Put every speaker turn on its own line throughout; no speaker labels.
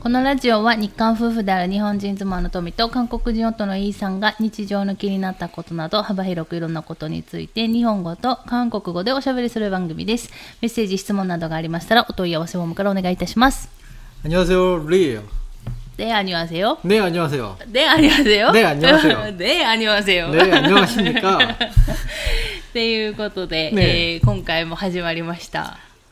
このラジオは日韓夫婦である日本人妻の富と韓国人夫のイーさんが日常の気になったことなど幅広くいろんなことについて日本語と韓国語でおしゃべりする番組です。メッセージ、質問などがありましたらお問い合わせフォームからお願いいたします。
こんにち
は、リ。で、あにわ
せよ。で、あにわ
せよ。で、あにわ
せよ。で、あにわ
せよ。で、あにわ
せよ。で、あにわせ
よ。ということで、
ね
えー、今回も始まりました。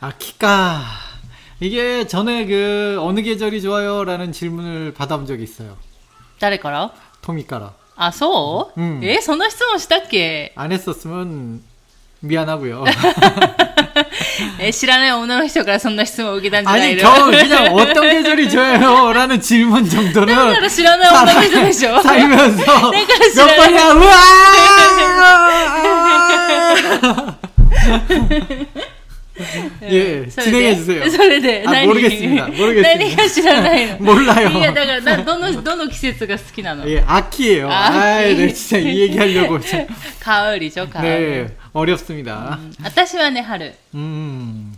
아, 키까. 이게 전에 그, 어느 계절이 좋아요? 라는 질문을 받아본 적이 있어요.
誰から
토미카라.
あ、そう、
うん
えそんな質問したっけ
안 했었으면 미안하고요.
え知らない女の人からそんな質問を受けたんじゃない
아니
の
겨 그냥 어떤 계절이 좋아요? 라는 질문 정도는
だから知らない女の人でしょ
살면서
내가
몇
싫어요.
번이야 우와 예
それで
진행해 주세요
それで、
아
何
모르겠습니다 모르겠습니다
何が知らないの
몰라요
いや、だから、などの、どの季節が好きなの
예 아키예요 아
아키.
네 진짜 이 얘기 하려고
カウリじょ、カウリ。
네 어렵습니다
私はね、春。
음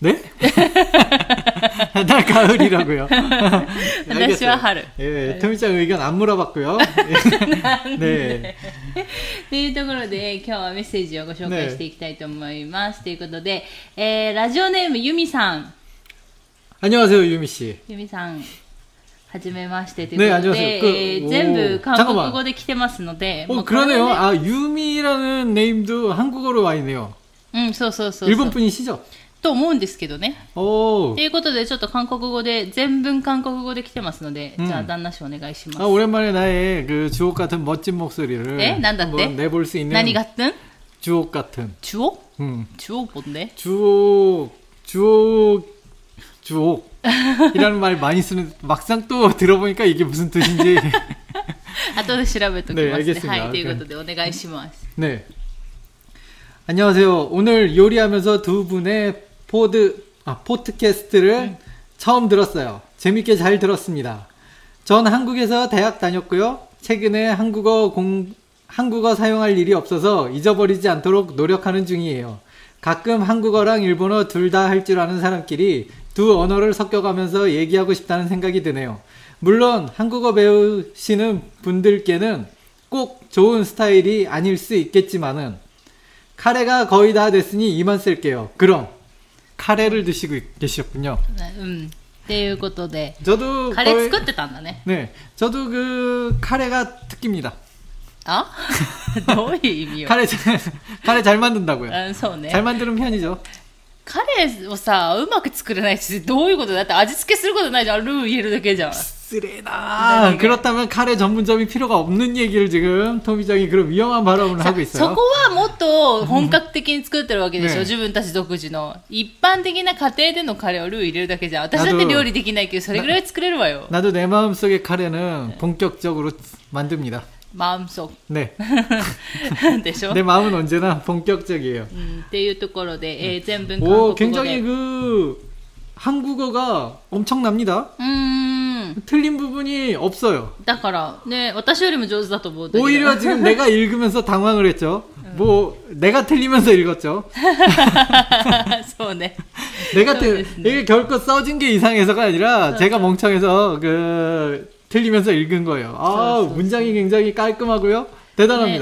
네? 나 가을이라고요.
私は春。
예, 토미짱 의견 안 물어봤고요. 네.
というところで、今日はメッセージをご紹介していきたいと思います。ということで、えー、ラジオネームゆみさん。
안녕하세요, 유미 씨.
ゆみさん、はじめましてということで、
ねありがとう
えー
く
全部
お
韓国語で来てますので、
어,
もうこれ
그러네요.
ね
아, 유미라는 네임도 한국어로 와 있네요.
うん、そうそうそうそう。
일본 분이시죠?
と思うんですけどね。
오.
ということで、ちょっと韓国語で、全文韓国語で来てますので、
うん
じゃあ、旦那氏お願いします。
아, 오랜만에 나의 그 주옥 같은 멋진 목소리를
에? 난다って?
한번 내볼 수 있는
何がってん
주옥 같은
チュオ
음.
チュオ뭔데
주옥 주옥 주옥이라는 말 많이 쓰는 막상 또 들어보니까 이게 무슨 뜻인지
後で調べとき
ね
ますね。
알겠습니다.
はい、ということでお願いします。
네. 안녕하세요. 오늘 요리하면서 두 분의 포드, 아, 포트캐스트를 처음 들었어요. 재밌게 잘 들었습니다. 전 한국에서 대학 다녔고요. 최근에 한국어 공, 한국어 사용할 일이 없어서 잊어버리지 않도록 노력하는 중이에요. 가끔 한국어랑 일본어 둘 다 할 줄 아는 사람끼리 두 언어를 섞여가면서 얘기하고 싶다는 생각이 드네요. 물론 한국어 배우시는 분들께는 꼭 좋은 스타일이 아닐 수 있겠지만은 카레가 거의 다 됐으니 이만 쓸게요. 그럼 카레를 드시고 계셨군요.
네, 음. ということで
저도
카레
거의,
作ってたんだね.
네. 저도 그 카레가 특기입니다.
아? 너의 의미요?
카레 잘, 카레 잘 만든다고요.
아, 네.
잘 만드는 편이죠.
カレーをさ、うまく作れないし、どういうことだって味付けすることないじゃん。ルー入れるだけじゃん。
쓰레 나.
아, 네,
그렇다면 카레 전문점이 필요가 없는 얘기를 지금 토미장이 그런 위험한 발언을 하고 있어요.
そこはもっと本格的に作ってるわけでしょ。自分たち独自の一般的な家庭でのカレーを料理できないけどそれぐらい作れるわよ 음. 네.
나도 내 마음속의 카레는 본격적으로 만듭니다.
마음속.
네.
되죠?
내 마음은 언제나 본격적이에요.
음, っていうところで, 예, 전분
오, 굉장히 그 한국어가 엄청납니다. 음.
うーん。
틀린 부분이 없어요.
だから、ね、私よりも上手だと思うんだけど。
오히려 지금 내가 읽으면서 당황을 했죠. 뭐 내가 틀리면서 읽었죠.
そうね。
내가
또
틀
됐네.
이게 결코 써진 게 이상해서가 아니라
또,
제가 멍청해서 그 틀리면서 읽은 거예요. 아,
또, 또,
문장이 굉장히 깔끔하고요.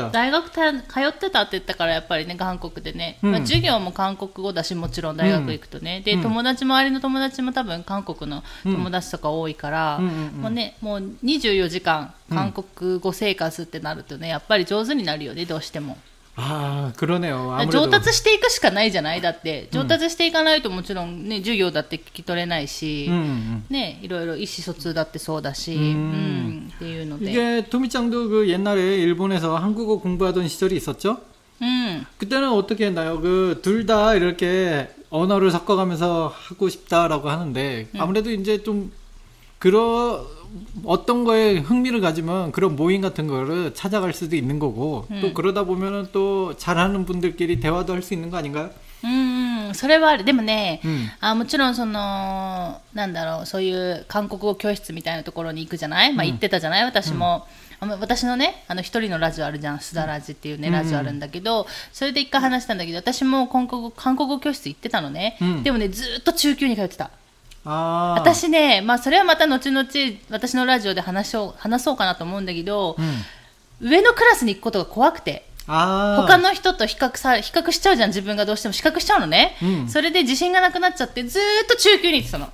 ね、大学通ってたって言ったからやっぱりね韓国でね、まあ、授業も韓国語だしもちろん大学行くとね、で友達周りの友達も多分韓国の友達とか多いから、もうねもう24時間韓国語生活ってなるとねやっぱり上手になるよねどうしても。
아, 그러네요.
上
아무래도
達していくしかないじゃないだって上達していかないともちろんね授業だって聞き取れないし、
음, 음.
ねいろいろ意思疎通だってそうだし、
う
うんんっていうので、
이게 토미짱도 그 옛날에 일본에서 한국어 공부하던 시절이 있었죠?
うん、
그때는 어떻게 했나요? 그 둘 다 이렇게 언어를 섞어가면서 하고 싶다라고 하는데 아무래도 이제 좀 그런 어떤 거에 흥미를 가지면 그런 모임 같은 거를 찾아갈 수도 있는 거고
음.
또 그러다 보면은 또 잘하는 분들끼리 대화도 할 수 있는 거 아닌가요?
うんうんそれはあるでもね、
うん
あもちろんそのなんだろうそういう韓国語教室みたいなところに行くじゃない、まあ、
うん
行ってたじゃない私も、あの私のねあの一人のラジオあるじゃん須田ラジっていうね、
うん
ラジオあるんだけどそれで一回話したんだけど私も韓国語韓国語教室行ってたのね、
うん
でもねずーっと中級に通ってた
아,
私ね、まあ、それはまた後々私のラジオで話そう話そうかなと思うんだけど、
음.
上のクラスに行くことが怖くて
아,
他の人と比較さ比較しちゃうじゃん自分がどうしても。比較しちゃうのね、
うん。
それで自信がなくなっちゃってずーっと中級に行ってたの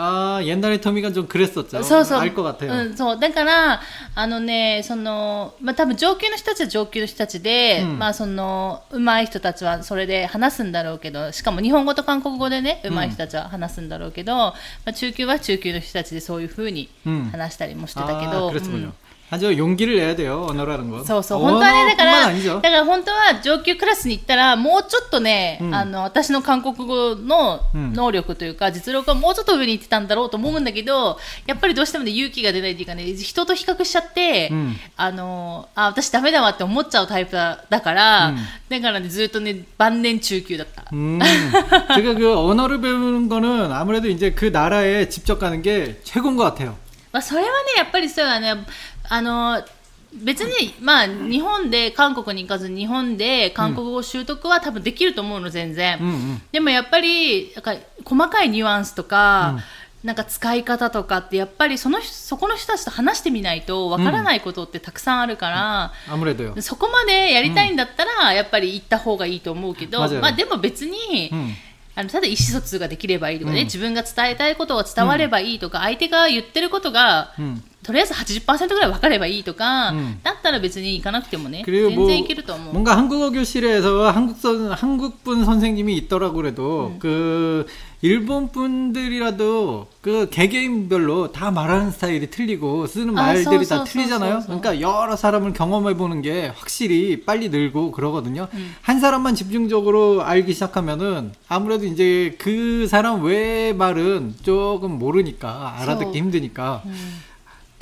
아 옛날에 터미가 좀 그랬었죠.
そうそう
알 것 같아요.
うん、そうだからあのねその、まあ、多分上級の人たちは上級の人たちで、
うん
まあその上手い人たちはそれで話すんだろうけどしかも日本語と韓国語でね上手い人たちは話すんだろうけど、まあ、中級は中級の人たちでそういうふうに
うん
話したりもしてたけ
아,
ど、
그랬군요.
うん
아주 용기를 내야 돼요. 언어라는 건.
そうそう本当はねだから
언어뿐만
だ
아니죠.
から本当は上級クラスに行ったらもうちょっとね、
うん
あの私の韓国語の
うん
能力というか、実力がもうちょっと上に行ってたんだろうと思うんだけどやっぱりどうしてもね勇気が出ないっていうかね人と比較しちゃって、
うん
あのあ私ダメだわって思っちゃうタイプだだから、
うん
だからねずっとね晩年中級だった。
음, 제가 그 언어를 배우는 거는 아무래도 이제 그 나라에 직접 가는 게 최고인 것 같아요.
まあ、それはね、やっぱりそうだね、 あの別に、まあ、日本で韓国に行かず日本で韓国語習得は多分できると思うの全然、
うんうん、
でもやっぱりなんか細かいニュアンスとか、うん、なんか使い方とかってやっぱりそのそこの人たちと話してみないとわからないことってたくさんあるから、
うん、
そこまでやりたいんだったら、やっぱり行った方がいいと思うけど、まあ、でも別に。
うん。
あのただ意思疎通ができればいいとかね、
うん
自分が伝えたいことが伝わればいいとか、相手が言ってることが、
음.
とりあえず80%ぐらい分かればいいとか、
うん
だったら別に行かなくてもね、
그리고
全
뭐
然いけると思う。
뭔가 한국어 교실에서 한국 선 한국분 선생님이 있더라고 그래도 그 일본 분들이라도 그 개개인별로 다 말하는 스타일이 틀리고 쓰는
아,
말들이
서,
다
서,
틀리잖아요.
서.
그러니까 여러 사람을 경험해 보는 게 확실히 빨리 늘고 그러거든요.
음.
한 사람만 집중적으로 알기 시작하면은 아무래도 이제 그 사람 외의 말은 조금 모르니까 알아듣기
서.
힘드니까
うん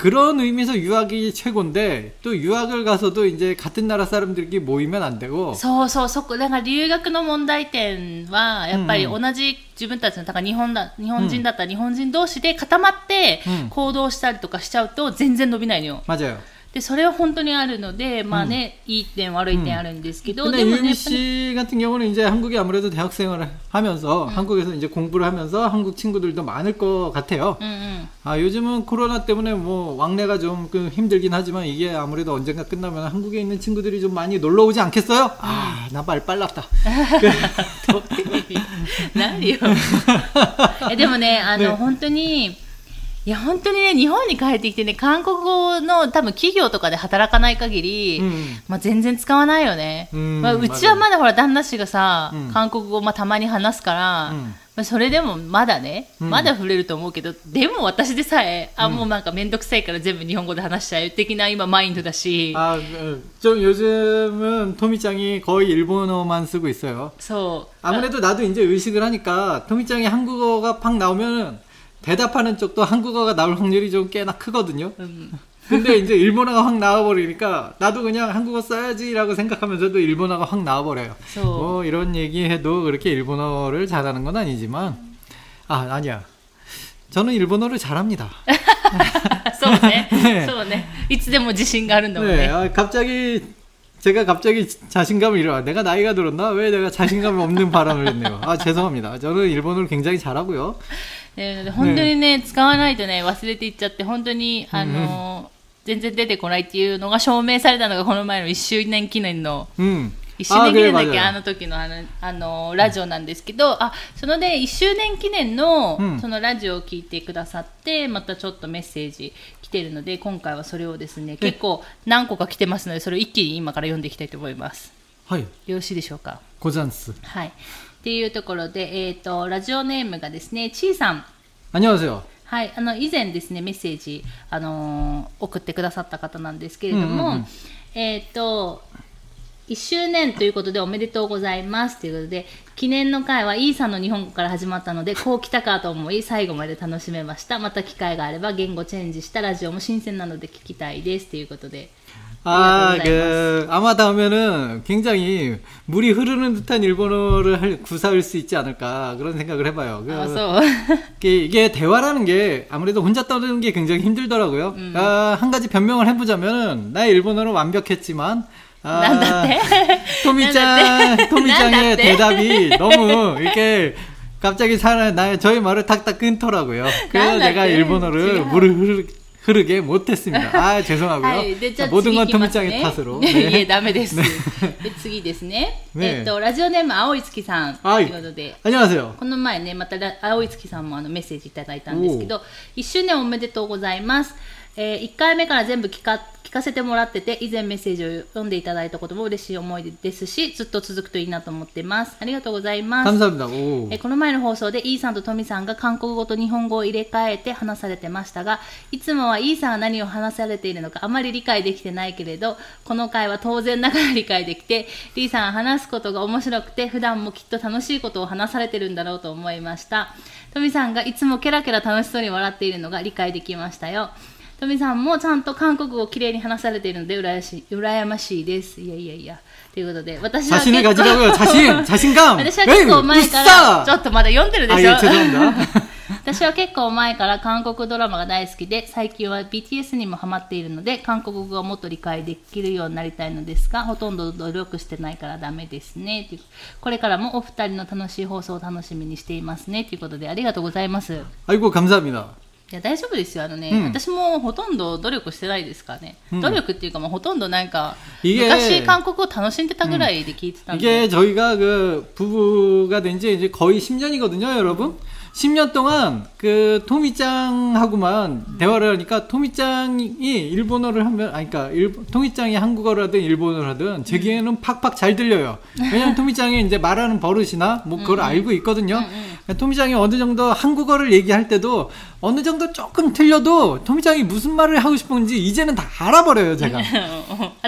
그런 의미에서 유학이 최고인데 또 유학을 가서도 이제 같은 나라 사람들끼리 모이면 안 되고
そうそう、そこ、だから留学の問題点は、やっぱり
うん
同じ自分たちの、だから日本だ、日本人だったら日本人同士で固まって
うん
行動したりとかしちゃうと全然伸びないのよ。
맞아요.
で、それは本当にあるので、まあね、いい点悪い点あるんですけど、
근데
でもね、
유미
やっぱり
씨 같은 경우는 이제 한국에 아무래도 대학생활을 하면서 한국에서 이제 공부를 하면서 한국 친구들도 많을 것 같아요.
うんうん。
아 요즘은 코로나 때문에 뭐 왕래가 좀그 힘들긴 하지만 이게 아무래도 언젠가 끝나면 한국에 있는 친구들이 좀 많이 놀러 오지 않겠어요? 아, 나 말 빨랐다.
どういう意味何よえでもねあの
ね
本当に いや本当にね日本に帰ってきてね韓国語の多分企業とかで働かない限り、
うん
まあ、全然使わないよね、
うん
まあ、うちはまだほら旦那氏がさ、
うん
韓国語、まあ、たまに話すから、
うん
まあ、それでもまだね、
うん
まだ触れると思うけどでも私でさえあもうなんか面倒くさいから全部日本語で話しちゃう的な今マインドだし、
아, 그, 좀 요즘은 토미짱이 거의 일본어만 쓰고 있어요.
そう
아무래도 나도 이제 의식을 하니까 토미짱이 한국어가 팍 나오면 대답하는 쪽도 한국어가 나올 확률이 좀 꽤나 크거든요. 근데 이제 일본어가 확 나와버리니까 나도 그냥 한국어 써야지라고 생각하면서도 일본어가 확 나와버려요.
그래서...
뭐 이런 얘기해도 그렇게 일본어를 잘하는 건 아니지만 아 아니야. 저는 일본어를 잘합니다.
써네, 써네. 이때뭐 자신가 하는
놈네.
네,
아, 갑자기 제가 갑자기 자신감을 잃어. 내가 나이가 들었나? 왜 내가 자신감이 없는 바람을 했네요. 아 죄송합니다. 저는 일본어를 굉장히 잘하고요.
え、本当にね、ね、使わないとね忘れていっちゃって本当にあの、うん、全然出てこないっていうのが証明されたのがこの前の1周年記念の、
うん、
1周年記念だけ？あの時のあのあのラジオなんですけどあそので1周年記念の、
うん、
そのラジオを聞いてくださってまたちょっとメッセージ来てるので今回はそれをですね結構何個か来てますのでそれを一気に今から読んでいきたいと思います。
はい、
よろしいでしょうか？
ござんす。
はい。っていうところで、えっ、ー、と、ラジオネームがですね、ちいさん。はい、あの以前ですねメッセージ、あのー、送ってくださった方なんですけれども、
うんうん、
えっ、ー、と1周年ということでおめでとうございます。ということで記念の会は E さんの日本語から始まったのでこう来たかと思い最後まで楽しめました。また機会があれば言語チェンジしたラジオも新鮮なので聞きたいです。ということで。
아, 그, 아마 다음에는 굉장히 물이 흐르는 듯한 일본어를 할, 구사할 수 있지 않을까 그런 생각을 해봐요. 그,
아, 소.
이게, 대화라는 게 아무래도 혼자 떠드는 게 굉장히 힘들더라고요.
음.
아, 한 가지 변명을 해보자면은 나의 일본어는 완벽했지만 아? 토미짱? 토미짱의? 대답이 너무 이렇게 갑자기 사람, 나, 저희 말을 탁탁 끊더라고요. 그래서? 내가 일본어를. 물을 흐르, 흐르게 못했습니다. 아, 죄송하고요.
はい、でじゃあ
모든 건
次行きます
토미짱의
ね
탓으로.
いえ
네.
ダメです。で次ですね。
ね
えっとラジオネーム青い月さんと
はい
いうことで。
안녕하세요.
この前ね、またラ青い月さんもあのメッセージいただいたんですけど、1周年おめでとうございます。 えー、1回目から全部聞か聞かせてもらってて、以前メッセージを読んでいただいたことも嬉しい思いですし、ずっと続くといいなと思ってます。ありがとうございます。えー、この前の放送で、イーさんとトミさんが韓国語と日本語を入れ替えて話されてましたが、いつもはイーさんは何を話されているのかあまり理解できてないけれど、この回は当然ながら理解できて、リーさんは話すことが面白くて、普段もきっと楽しいことを話されてるんだろうと思いました。トミさんがいつもケラケラ楽しそうに笑っているのが理解できましたよ。トミさんもちゃんと韓国語をきれいに話されているので羨ましい羨ましいですいやいやいやということで私は
자신을
結構
가지라고요. 자신, 자신감.
私は結構前から、ちょ
으쌰!
っとまだ読んでるで
아,
しょ
예, 죄송합니다.
私は結構前から韓国ドラマが大好きで、最近は BTS にもハマっているので、韓国語がもっと理解できるようになりたいのですが、ほとんど努力してないからダメですね。というこれからもお二人の楽しい放送を楽しみにしていますね。ということで、ありがとうございます。い
아이고, 감사합니다.
や、大丈夫ですよ。あのね、
うん
私もほとんど努力してないですからね。
うん
努力っていうか、もうほとんどなんか、
いえ
昔韓国を楽しんでたぐらいで聞いてたんで。
이게 저희가 그 부부가 된 지 이제 거의 10년이거든요, 여러분. 10년 동안 그 토미짱하고만 대화를 하니까 토미짱이 일본어를 하면 아 그러니까 일, 토미짱이 한국어를 하든 일본어를 하든 제 귀에는 팍팍 잘 들려요. 왜냐면 토미짱이 이제 말하는 버릇이나 뭐 그걸 알고 있거든요. 그러니까 토미짱이 어느 정도 한국어를 얘기할 때도 어느 정도 조금 틀려도 토미짱이 무슨 말을 하고 싶은지 이제는 다 알아버려요, 제가.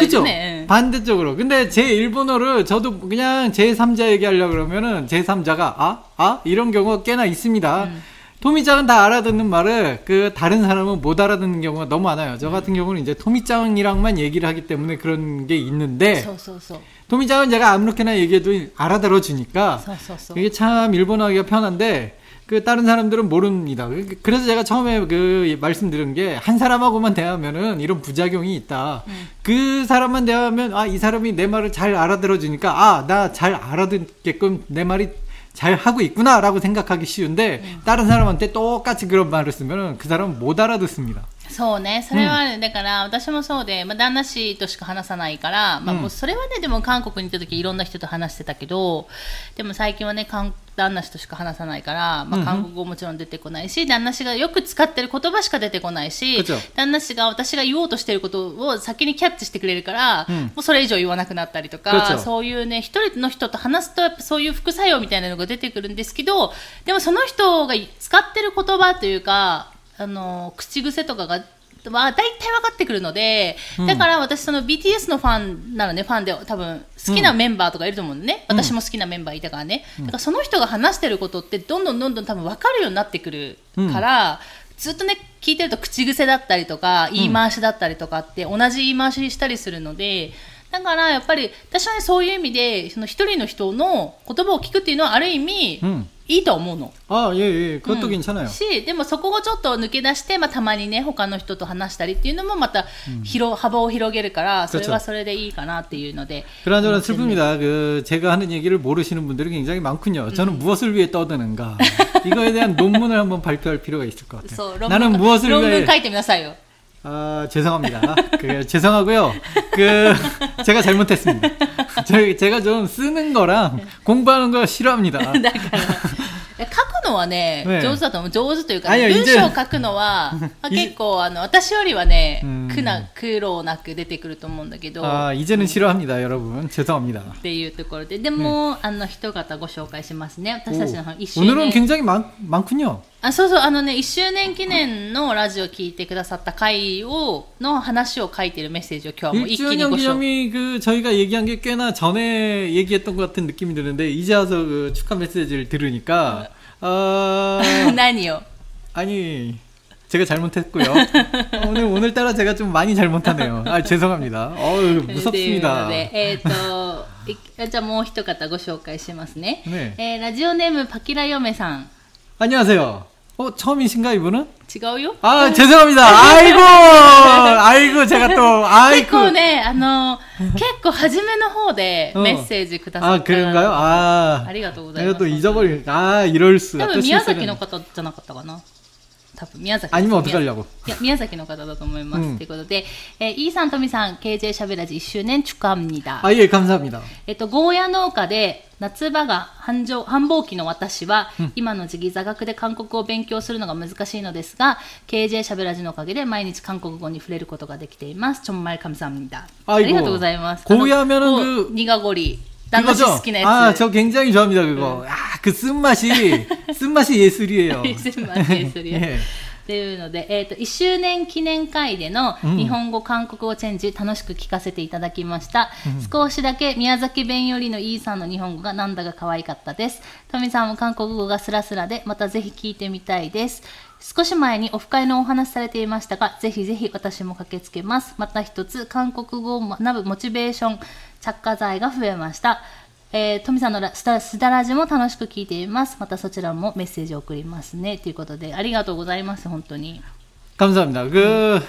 그죠? 반대쪽으로. 근데 제 일본어를 저도 그냥 제3자 얘기하려고 그러면은 제3자가 아? 아 이런 경우가 꽤나 있습니다. 음. 토미짱은 다 알아듣는 말을 그 다른 사람은 못 알아듣는 경우가 너무 많아요. 저 같은 경우는 이제 토미짱이랑만 얘기를 하기 때문에 그런 게 있는데 토미짱은 제가 아무렇게나 얘기해도 알아들어 주니까 이게 참 일본어하기가 편한데 그 다른 사람들은 모릅니다. 그래서 제가 처음에 그 말씀드린 게 한 사람하고만 대하면은 이런 부작용이 있다. 음. 그 사람만 대하면 아 이 사람이 내 말을 잘 알아들어 주니까 아 나 잘 알아듣게끔 내 말이 잘 하고 있구나라고 생각하기 쉬운데 다른 사람한테 똑같이 그런 말을 쓰면은 그 사람은 못 알아듣습니다.
そうね。それはある、うん、だから私もそうで、まあ、旦那氏としか話さないから、まあ、もうそれはね、うん、でも韓国に行った時いろんな人と話してたけどでも最近はね旦那氏としか話さないから、まあ、韓国語もちろん出てこないし、うん、旦那氏がよく使ってる言葉しか出てこないし旦那氏が私が言おうとしてることを先にキャッチしてくれるから、
うん、
もうそれ以上言わなくなったりとかそういうね一人の人と話すとやっぱそういう副作用みたいなのが出てくるんですけどでもその人が使ってる言葉というかあの、口癖とかが、まあ、大体分かってくるので、
うん
だから私その BTS のファンなのね、ファンで多分好きなメンバーとかいると思うのね。
うん
私も好きなメンバーいたからね。だからその人が話してることってどんどんどんどん多分分かるようになってくるから、ずっとね、聞いてると口癖だったりとか、言い回しだったりとかって同じ言い回ししたりするので、だからやっぱり私はね、そういう意味で、その一人の人の言葉を聞くっていうのはある意味、
음.
いいと思うの。
아, 예, 예. 그것도
うん
괜찮아요.
しでもそこをちょっと抜け出して、まあ、たまにね他の人と話したりっていうのもまた広、幅を広げるからそれは
그렇죠
それでいいかなっていうので
그나저나
思ってるね
슬픕니다. 그 제가 하는 얘기를 모르시는 분들이 굉장히 많군요. 저는 무엇을 위해 떠드는가 이거에 대한 논문을 한번 발표할 필요가 있을 것
そう
같아요.
論
나는
文
무엇을
論文
위해
書いてみなさいよ
아 죄송합니다. 그 죄송하고요. 그 제가 잘못했습니다. 제, 제가 좀 쓰는 거랑 공부하는 거 싫어합니다.
だから書くのはね
ね
上手だと思う上手というか、
あいや
文
以前
章を書くのは、まあ、結構あの私よりはね
うん
苦な苦労なく出てくると思うんだけど、
아 이제는 싫어합니다, 여러분. 죄송합니다.
っていうところででも、あの一方ご紹介しますね私たちの一周
오늘은
年
굉장히 많, 많군요.
あそうそう、あのね、1周年記念のラジオ聞いてくださった回を、の話を書いてるメッセージを今日はもう一気にご紹介。
1주년기념이 그 저희가 얘기한 게 꽤나 전에 얘기했던 것 같은 느낌이 드는데, 이제 와서 그 축하 메시지를 들으니까, 아.
난이요?
아니, 제가 잘못했고요. 오늘, 오늘따라 제가 좀 많이 잘못하네요. 아, 죄송합니다. 어우, 무섭습니다.
네, 에, 또, 자, 뭐, 一方ご紹介しますね. 네. 에, 라디오 네임 바키라 요메さん.
안녕하세요. 어 처음이신가 이분은?
違うよ。
아 죄송합니다. 아이고 아이고 제가 또
結
아이고
構ね、あの、結構初めの方でメッセージくださ
아
った。
그런가요? 아
ありがとうございます。
내가 또 잊어버릴 아 이럴 수.
多
또
分宮
실수를
崎の方じゃなかったかな。 多分宮崎
아니면 어떡하려고?
いや、宮崎の方だと思います。
うん
ということで、えー、イーさん、トミさん、KJ しゃべらじ1周年축하합니다。
아 예 감사합니다.
えっと、ゴーヤ農家で夏場が繁盛繁忙期の私は、今の時期座学で韓国語を勉強するのが難しいのですが KJ しゃべらじのおかげで毎日韓国語に触れることができています。ちょんまいかみさんだ。あ
아이고
りがとうございます。
고야면은
あの
그
こう苦ごり。 旦那氏
그거죠?
好きな
아,
やつ。
저 굉장히 좋아합니다, 그거. 아, 그 쓴맛이, 쓴맛이 예술이에요.
すみません、それ。
예.
というので、えっ、と、1周年記念会での
うん
日本語、韓国語チェンジ、楽しく聞かせていただきました。少しだけ宮崎弁よりのイーさんの日本語がなんだか可愛かったです。トミさんも韓国語がスラスラで、またぜひ聞いてみたいです。 少し前にオフ会のお話しされていましたが、ぜひぜひ私も駆けつけます。また一つ、韓国語を学ぶモチベーション、着火剤が増えました。えー、トミさんのラスタスダラジも楽しく聞いています。またそちらもメッセージを送りますね。ということで、ありがとうございます、本当に。
감사합니다. 그,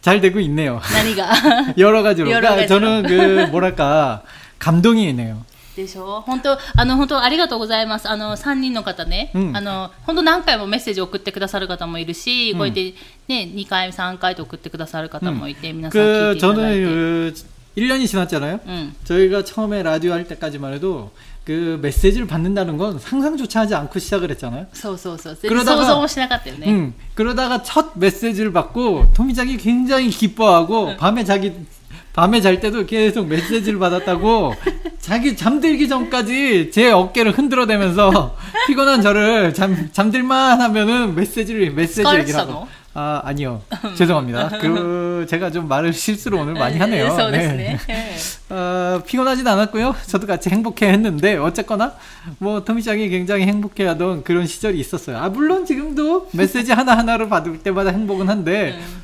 잘 되고 있네요.
何が
여러 가지로.
여러
그러니까
가지로.
저는 그, 뭐랄까, 감동이네요.
でしょ本当、あの、本当ありがとうございます。あの、3人の方ね、
うん
あの、本当何回もメッセージを送ってくださる方もいるし、こうやってね、2回、3回と送ってくださる方もいて、皆さん聞い
그,
ていただい
저는
て。
그, 1년이 지났잖아요.
うん。
저희가 처음에 라디오 할 때까지만 해도 그 메시지를 받는다는 건 상상조차 하지 않고 시작을 했잖아요.
そうそうそう。全然
그러다가
想像もしなかったよね。
음, 그러다가 첫 메시지를 받고 토미작이 굉장히 기뻐하고 밤에 자기 밤에 잘 때도 계속 메시지를 받았다고 자기 잠들기 전까지 제 어깨를 흔들어대면서 피곤한 저를 잠 잠들만 하면은 메시지를 메시지 얘기를 하고. 아 아니요. 죄송합니다. 그 제가 좀 말을 실수로 오늘 많이 하네요. 네.
네.
어, 피곤하진 않았고요. 저도 같이 행복해 했는데 어쨌거나 뭐 토미짱이 굉장히 행복해하던 그런 시절이 있었어요. 아 물론 지금도 메시지 하나 하나를 받을 때마다 행복은 한데 음.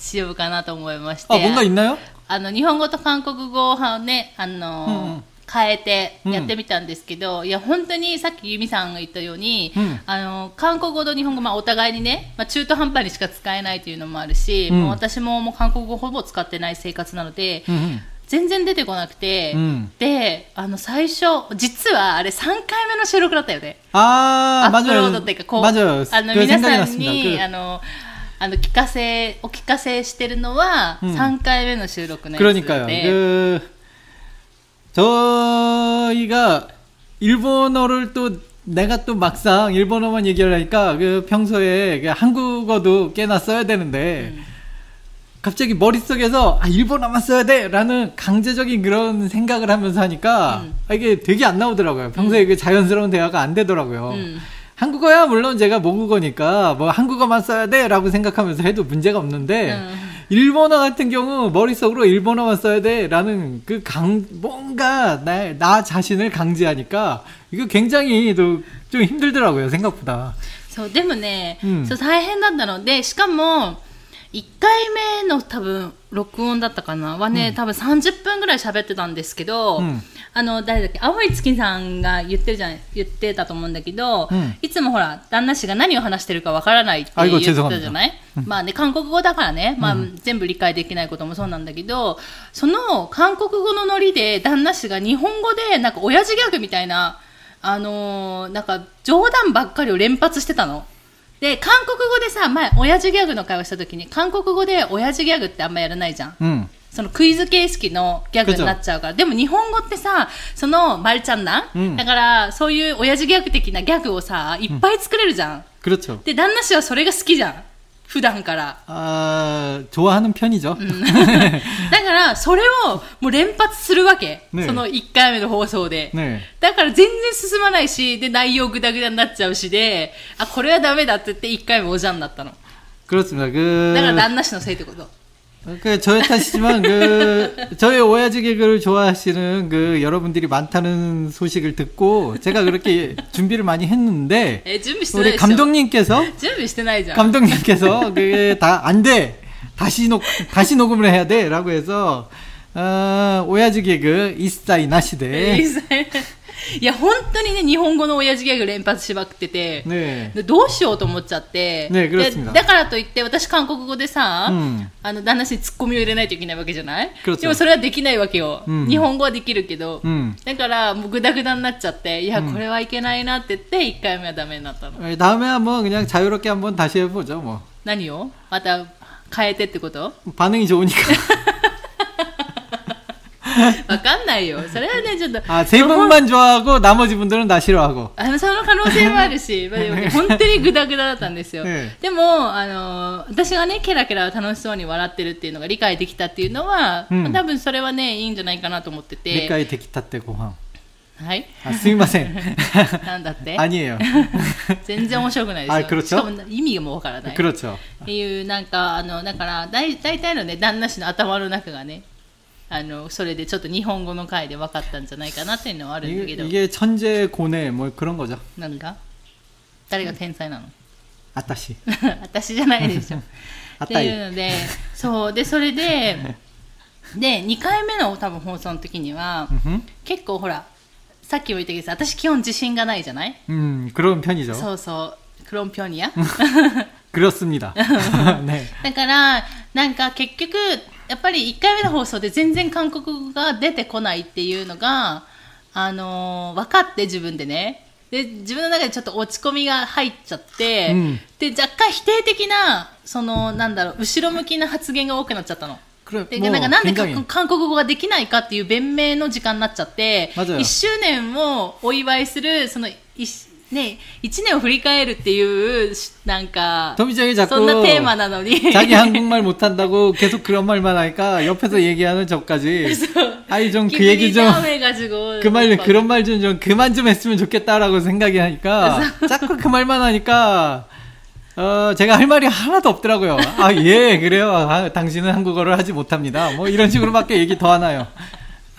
しようかなと思いまして
아, 뭔가 있나요?
あの日本語と韓国語をねあの、
うんうん
変えてやってみたんですけど、いや本当にさっき由美さんが言ったように、
うん
あの韓国語と日本語、まあ、お互いにね、まあ、中途半端にしか使えないというのもあるし、
うん
もう私ももう韓国語ほぼ使ってない生活なので、
음, 음.
全然出てこなくて、
うん
であの最初実はあれ3回目の収録だったよね。
아,
アップロー
맞아요.
ドっていうかこう
맞아요.
あの
그
皆
생각이
さん
났습니다.
に
그
あの あの聞かせお聞かせしてるのは
うん
3回目の収録のやつ
그러니까요.
で、
그 저희가 일본어를 또 내가 또 막상 일본어만 얘기를 하니까 그 평소에 그 한국어도 꽤나 써야 되는데
음.
갑자기 머릿속에서 아 일본어만 써야 돼라는 강제적인 그런 생각을 하면서 하니까
음.
아, 이게 되게 안 나오더라고요. 평소에 그 자연스러운 대화가 안 되더라고요.
음.
한국어야 물론 제가 모국어니까 뭐 한국어만 써야 돼라고 생각하면서 해도 문제가 없는데
음.
일본어 같은 경우 머릿속으로 일본어만 써야 돼라는 그 강 뭔가 나, 나 자신을 강제하니까 이거 굉장히 또 좀 힘들더라고요 생각보다.
そうでもね、
うん
そう大変だったのでしかも 1回目の多分録音だったかな？はね、多分30分ぐらい喋ってたんですけど、
うん。
あの誰だっけ？青い月さんが言ってるじゃん言ってたと思うんだけど、
うん。
いつもほら旦那氏が何を話してるかわからないって
あ
言って
ご
た。じゃない？まあね韓国語だからね、まあ、全部理解できないこともそうなんだけどその韓国語のノリで旦那氏が日本語でなんか親父ギャグみたいなあのーなんか冗談ばっかりを連発してたの。で韓国語でさ前親父ギャグの会話した時に韓国語で親父ギャグってあんまやらないじゃん、
うん、
そのクイズ形式のギャグになっちゃうから。でも日本語ってさそのまるちゃんなん、
うん、
だからそういう親父ギャグ的なギャグをさいっぱい作れるじゃん、
うん、
で旦那氏はそれが好きじゃん普段から。
아, 좋아하는 편이죠.
だから、それをもう連発するわけ。
ね
その1回目の放送で。
네.
だから全然進まないし、で、内容グダグダになっちゃうしで、あ、これはダメだって言って1回目おじゃんになったの。
그렇습니다. 그,
だから旦那氏のせいってこと。
그 저의 탓이지만 그 저의 오야지 개그를 좋아하시는 그 여러분들이 많다는 소식을 듣고 제가 그렇게 준비를 많이 했는데 우리 감독님께서 감독님께서 그게 다 안 돼. 다시 녹 다시 녹음을 해야 돼라고 해서 어, 오야지 개그 이스타이 나시대.
いや、本当にね、日本語の親父ギャグ連発しまくってて、
네.
でどうしようと思っちゃって、
ね
で
그렇습니다
だからといって、私韓国語でさ、
うん
あの、旦那氏にツッコミを入れないといけないわけじゃない
그렇죠
でもそれはできないわけよ。
うん
日本語はできるけど。
음.
だから、もうグダグダになっちゃって、いや、これはいけないなって言って、1回目はダメになったの。
어, 다음에 한번 그냥 자유롭게 한번 다시 해보죠. 뭐
何をまた変えてってこと
반응이 좋으니까.
わかんないよ。それはね、ちょっと。
아 세 분만 좋아하고 나머지 분들은 다 싫어하고.
あのその可能性もあるし、まあでも本当にグダグダだったんですよ。
ええ
でも、あの、私がね、ケラケラ楽しそうに笑ってるっていうのが理解できたっていうのは、
うん
まあ多分それはね、いいんじゃないかなと思ってて。
내가의 대기타때 고항.
はい。
아, 스미마셍.
なんだって
아니에요.
全然面白くないですよ。
あ그렇죠
しかも意味がもうわからない。
그렇죠.
っていう、なんか、あの、だから、大大体のね、旦那氏の頭の中がね、 あの、それでちょっと日本語の回で分かったんじゃないかなっていうのはあるんだ
이게,
けど、
이게 천재 고뇌 뭐 그런 거죠.
何が誰が天才なの
아따시.
私じゃないでしょ。っていう
아따이.
ので、そう、で、それで、で、2回目の多分放送の時には、
음흠.
結構ほら、さっきも言ったけどさ、私基本自信がないじゃない
음, 그런 편이죠.
そうそう、クロンピョニア
그렇습니다. 네.
だから、なんか結局、 やっぱり1回目の放送で全然韓国語が出てこないっていうのが、あのー、分かって自分でね。で、自分の中でちょっと落ち込みが入っちゃって、
うん、
で、若干否定的な、その、なんだろう、後ろ向きな発言が多くなっちゃったの。でなんかなんで韓国語ができないかっていう弁明の時間になっちゃって1周年をお祝いするその 1, ね、1年を振り返るっていう、しなんか、
토미짱이
そんな
자꾸
テーマなのに。
자기 한국말 못한다고 계속 그런 말만 하니까 옆에서 얘기하는 저까지 아이 좀 그 얘기 좀 그
그
말 그런 말 좀 좀 그만 좀 했으면 좋겠다라고 생각이 하니까 자꾸 그 말만 하니까 어 제가 할 말이 하나도 없더라고요. 아 예 그래요. 아, 당신은 한국어를 하지 못합니다. 뭐 이런 식으로밖에 얘기 더 하나요.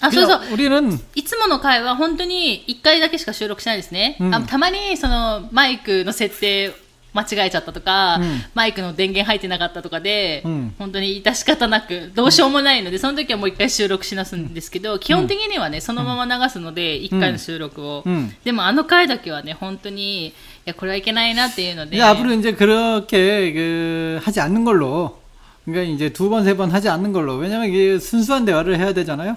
あそうそう
그냥 우리는
いつもの回は本当に1回だけしか収録しないですね。
うん
あたまにそのマイクの設定間違えちゃったとか、
うん
マイクの電源入ってなかったとかで、
うん
本当に致し方なく、どうしようもないので、その時はもう1回収録しなすんですけど、基本的にはね、そのまま流すので、1回の収録を。
うん
でもあの回だけはね、本当に、いや、これはいけないなっていうので、
이제 앞으로 이제 그렇게 그 하지 않는 걸로 그러니까 이제 두 번 세 번 하지 않는 걸로 왜냐면 이게 순수한 대화를 해야 되잖아요.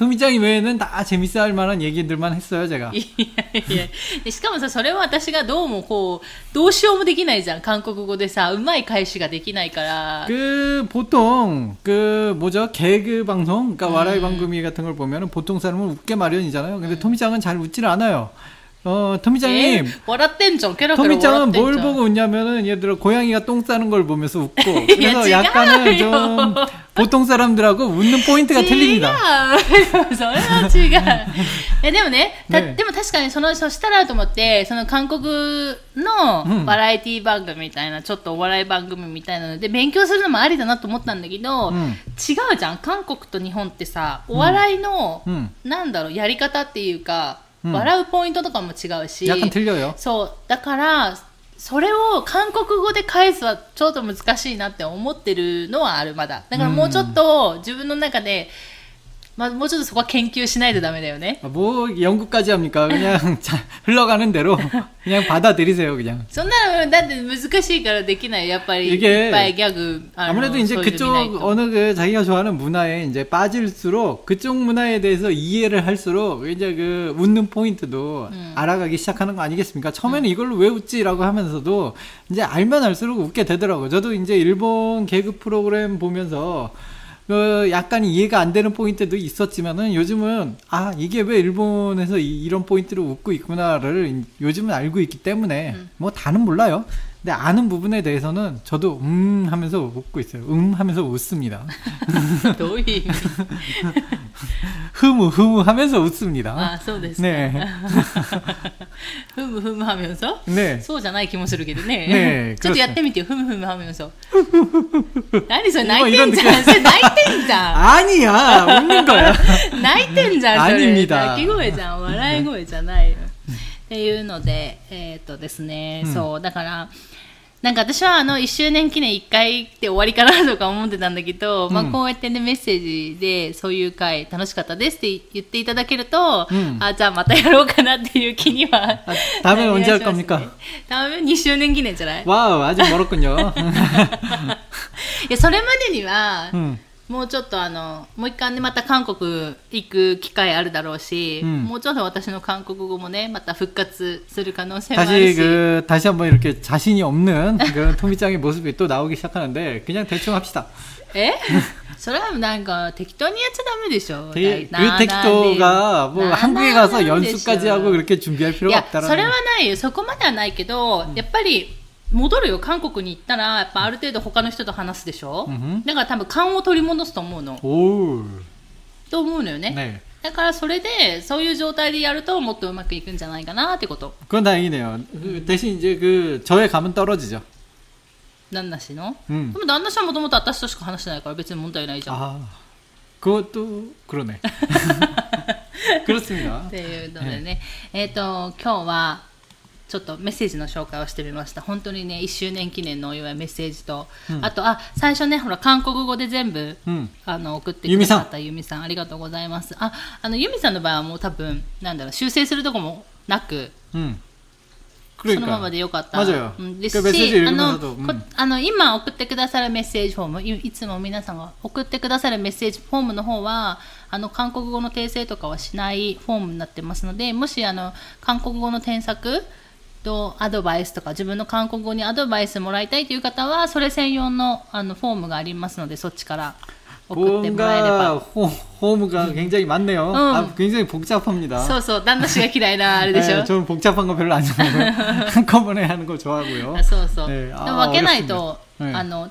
토미짱이 외에는 다 재밌어할 만한 얘기들만 했어요 제가.
いやいやでしかもさ、それは私がどうもこう、どうしようもできないじゃん。韓国語でさ、うまい返しができないから。
그 보통 그 뭐죠 개그 방송 그러니까 와라이 방금이 같은 걸 보면은 보통 사람은 웃게 마련이잖아요. 근데 토미짱은 잘 웃질 않아요. 어, 토미짱님,
에?笑ってんじゃん.ケラケラ
토미짱은
笑ってん
뭘
じゃん.
보고 웃냐면은 예를 들어 고양이가 똥 싸는 걸 보면서 웃고
야,
그래서 약간은 좀
지겨워요.
보통 사람들하고 웃는 포인트가 틀립니다.
違うそれは違うえでもねた
ね
でも確かにそのそしたらと思ってその韓国の
うん
バラエティ番組みたいな、ちょっとお笑い番組みたいなので勉強するのもありだなと思ったんだけど、
うん
違うじゃん韓国と日本ってさお笑いの、
うん
なんだろうやり方っていうか、 笑うポイントとかも違うし。そう。だから、それを韓国語で返すはちょっと難しいなって思ってるのはある、まだ。だからもうちょっと自分の中で、うん まあ、もうちょっとそこは研究しないとダメだよね
아, 뭐 연구까지 합니까? 그냥 자, 흘러가는 대로 그냥 받아들이세요 그냥.
そんなのだって難しいからできないやっぱり
이게
いっぱいギャグあの
아무래도 이제
そういうの見ない
그쪽
と
어느 그 자기가 좋아하는 문화에 이제 빠질수록 그쪽 문화에 대해서 이해를 할수록 이제 그 웃는 포인트도
음.
알아가기 시작하는 거 아니겠습니까? 처음에는 이걸로 왜 웃지라고 하면서도 이제 알면 알수록 웃게 되더라고요. 저도 이제 일본 개그 프로그램 보면서 그 약간 이해가 안 되는 포인트도 있었지만은 요즘은 아 이게 왜 일본에서 이, 런 포인트를 웃고 있구나를 요즘은 알고 있기 때문에
음.
뭐 다는 몰라요. 근데 아는 부분에 대해서는 저도 음 하면서 웃고 있어요. 음 하면서 웃습니다.
どういう意味
흐무 흐무 하면서 웃습니다.
あそうですか、
네.
ふむふむはめんそ
네.
そうじゃない気もするけどね。
ねえ
ちょっとやってみてよ。ふむふむはめんそ。何それ
今
泣いてんじゃん。
いろんな
それ泣いてんじゃ
아니야 웃는 거야.
ん。泣いてんじゃん。それ
아닙니다
泣き声じゃん。笑い声じゃないよ。っていうので、えーっとですね、
うん
そう、だから、 なんか私はあの1周年記念1回で終わりかなとか思ってたんだけど、まあ
うん
こうやってねメッセージでそういう回楽しかったですって言っていただけると、
うん
あじゃあまたやろうかなっていう気には
아, 다음에 언제 할
なりますね
겁니까?
ダメ2周年記念じゃない
와우 아직 멀었군요.
いやそれまでには、
음.
もうちょっとあのもう一回ねまた韓国行く機会あるだろうし、
うん
もうちょっと私の韓国語もねまた復活する可能性もある
다시
し
그 다시 한번 이렇게 자신이 없는 그런 토미짱의 모습이 또 나오기 시작하는데 그냥 대충 합시다.
えそれはなんか適当にやっちゃダメでしょ
되게
な
그
な
텍토가 뭐
な
한국에
な
가서
なんでしょ
연수까지 하고 그렇게 준비할
い
필요가
や
없다라는.
それはないよそこまではないけど、やっぱり 戻るよ韓国に行ったらやっぱある程度他の人と話すでしょ、
うんふん
だから多分勘を取り戻すと思うの
오.
と思うのよね
네.
だからそれでそういう状態でやるともっとうまくいくんじゃないかなってこと
그건 다행이네요. 그 대신 이제 그 저의 감은 떨어지죠.
旦那氏の、
음.
でも旦那氏はもともと私としか話してないから別に問題ないじゃん、
아, 그것도 그러네. 그렇습니다.
っていうのでね、えっ、と今日は ちょっとメッセージの紹介をしてみました。本当にね1周年記念のお祝いメッセージと、
うん、
あとあ最初ねほら韓国語で全部、
うん、
あの送ってくださったユミさん。ありがとうございます。ああのユミさんの場合はもう多分なんだろう修正するとこもなく、
うん、
そのままでよかった。ですし、あの、あの今送ってくださるメッセージフォームい、いつも皆さんが送ってくださるメッセージフォームの方は、あの韓国語の訂正とかはしないフォームになってますので、もしあの韓国語の添削とアドバイスとか自分の韓国語にアドバイスもらいたいという方は、それ専用のあのフォームがありますので、そっちから送ってもらえれ
뭔가
ば。
호, 호무가 굉장히 많네요.
음.
아, 굉장히 복잡합니다.
そうそう、旦那氏が嫌いなあれでしょ。
네, 저는 복잡한 거 별로 안 좋아해요. 한꺼번에 하는 거 좋아하고요.
あそうそう。
ね
で
あ
も分けないと、
어렵습니다. 네.
あの、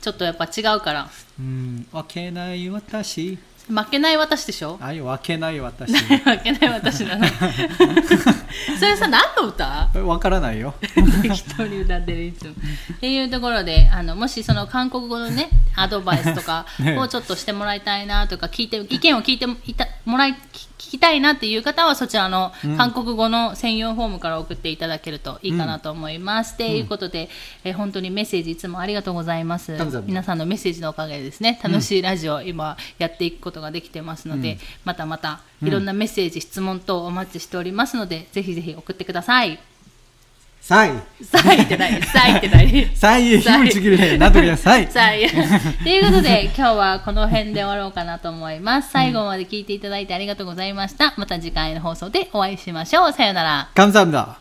ちょっとやっぱ違うから。
음, 와케나이 와타시.
負けない私でしょ？
ああいう負けない私。
負けない私だな。それさ何の歌？
わからないよ。
適当に歌ってるいつも。っていうところであのもしその韓国語のねアドバイスとか
ね。
をちょっとしてもらいたいなとか聞いて意見を聞いてもいたもらい聞きたいなっていう方はそちらの
うん。
韓国語の専用フォームから送っていただけるといいかなと思います。と、いうことで、えー本当にメッセージいつもありがとうございます。皆さんのメッセージのおかげでですね。楽しいラジオを今やっていくことができてますので、
うん。
またまたいろんなメッセージ、質問等お待ちしておりますのでぜひぜひ送ってください。
사이.
さいって何さいって何
사이에 힘을 주길래 나도 그냥 사이.
さい。ということで、今日はこの辺で終わろうかなと思います。最後まで聞いていただいてありがとうございました。また次回の放送でお会いしましょう。さようなら。
감사합니다.